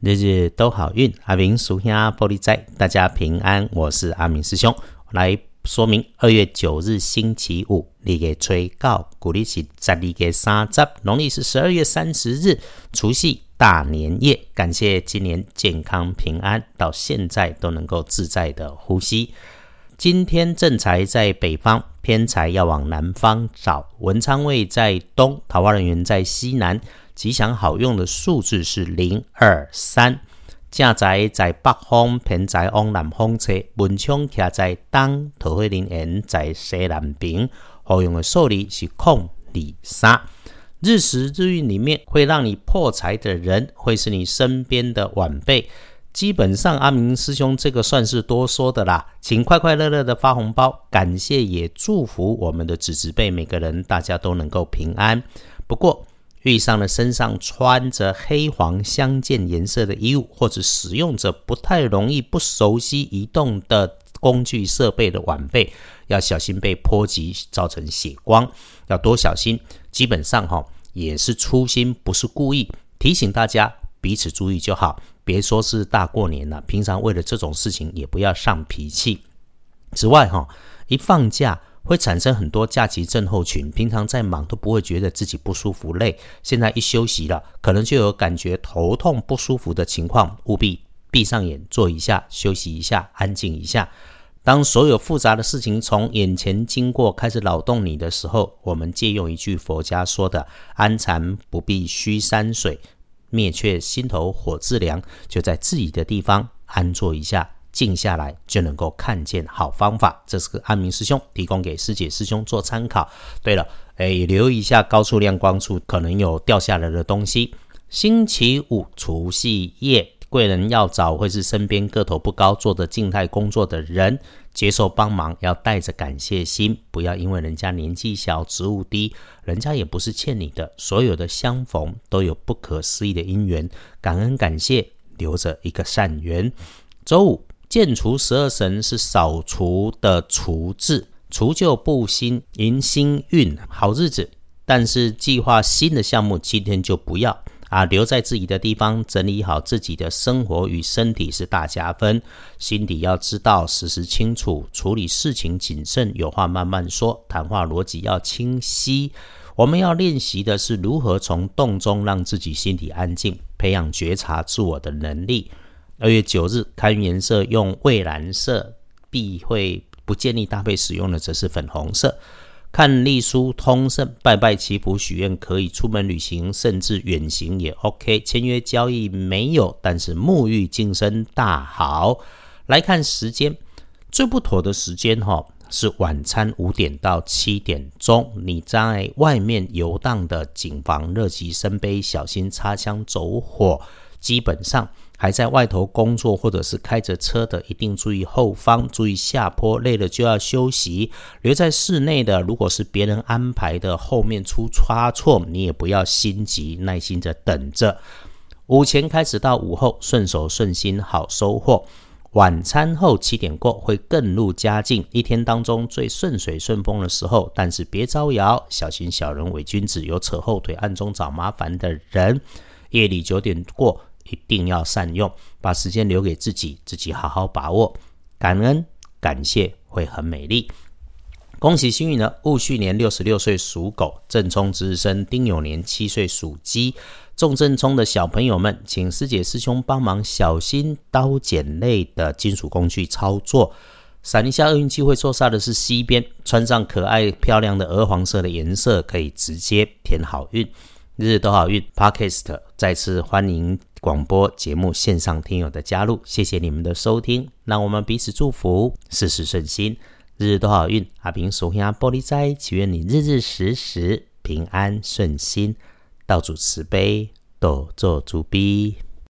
日日都好运，阿明属下玻璃仔，大家平安。我是阿明师兄，来说明二月九日星期五，你给催告，鼓励是十二月三十，农历是十二月三十日，除夕大年夜。感谢今年健康平安，到现在都能够自在的呼吸。今天正财在北方，偏财要往南方找。文昌位在东，桃花人员在西南。吉祥好用的数字是零二三。正在在北方，偏财往南方车。文昌徛在东，桃花人在西南边。好用的数字是空二三。日时日运里面会让你破财的人，会是你身边的晚辈。基本上，阿明师兄这个算是多说的啦，请快快乐乐的发红包，感谢也祝福我们的子侄辈每个人，大家都能够平安。不过遇上了身上穿着黑黄相间颜色的衣物，或者使用着不太容易不熟悉移动的工具设备的晚辈，要小心被波及造成血光，要多小心。基本上哈也是粗心，不是故意，提醒大家彼此注意就好。别说是大过年了，平常为了这种事情也不要上脾气。此外，哈，一放假会产生很多假期症候群，平常再忙都不会觉得自己不舒服累，现在一休息了，可能就有感觉头痛不舒服的情况，务必闭上眼坐一下，休息一下，安静一下。当所有复杂的事情从眼前经过，开始扰动你的时候，我们借用一句佛家说的“安禅不必须山水”。灭却心头火自凉，就在自己的地方安坐一下，静下来就能够看见好方法。这是个安明师兄提供给师姐师兄做参考。对了，哎，留意一下高处亮光处可能有掉下来的东西。星期五除夕夜。贵人要找会是身边个头不高、做着静态工作的人，接受帮忙要带着感谢心，不要因为人家年纪小、职务低，人家也不是欠你的。所有的相逢都有不可思议的因缘，感恩感谢，留着一个善缘。周五建除十二神是扫除的除字，除旧布新，迎新运，好日子。但是计划新的项目，今天就不要。啊，留在自己的地方，整理好自己的生活与身体是大加分。心底要知道，时时清楚，处理事情谨慎，有话慢慢说，谈话逻辑要清晰。我们要练习的是如何从动中让自己心底安静，培养觉察自我的能力。二月九日，看颜色用蔚蓝色，避讳不建议搭配使用的则是粉红色。看隶书通胜，拜拜祈福许愿可以，出门旅行甚至远行也 OK。签约交易没有，但是沐浴净身大好。来看时间，最不妥的时间哈是晚餐五点到七点钟。你在外面游荡的谨防热极生悲，小心擦枪走火。基本上。还在外头工作或者是开着车的，一定注意后方，注意下坡，累了就要休息。留在室内的，如果是别人安排的，后面出差错，你也不要心急，耐心的等着。午前开始到午后，顺手顺心，好收获。晚餐后七点过会更入佳境，一天当中最顺水顺风的时候。但是别招摇，小心小人伪君子，有扯后腿、暗中找麻烦的人。夜里九点过。一定要善用，把时间留给自己，自己好好把握。感恩感谢会很美丽。恭喜幸运呢！戊戌年六十六岁属狗，正冲值日生丁酉年七岁属鸡。中正冲的小朋友们，请师姐师兄帮忙小心刀剪类的金属工具操作。闪一下厄运机会坐煞的是西边，穿上可爱漂亮的鹅黄色的颜色，可以直接填好运。日日都好运，Podcast 再次欢迎广播节目线上听友的加入，谢谢你们的收听，让我们彼此祝福，事事顺心，日日都好运。阿平属下玻璃斋，祈愿你日日时时平安顺心，道主慈悲，多做主逼。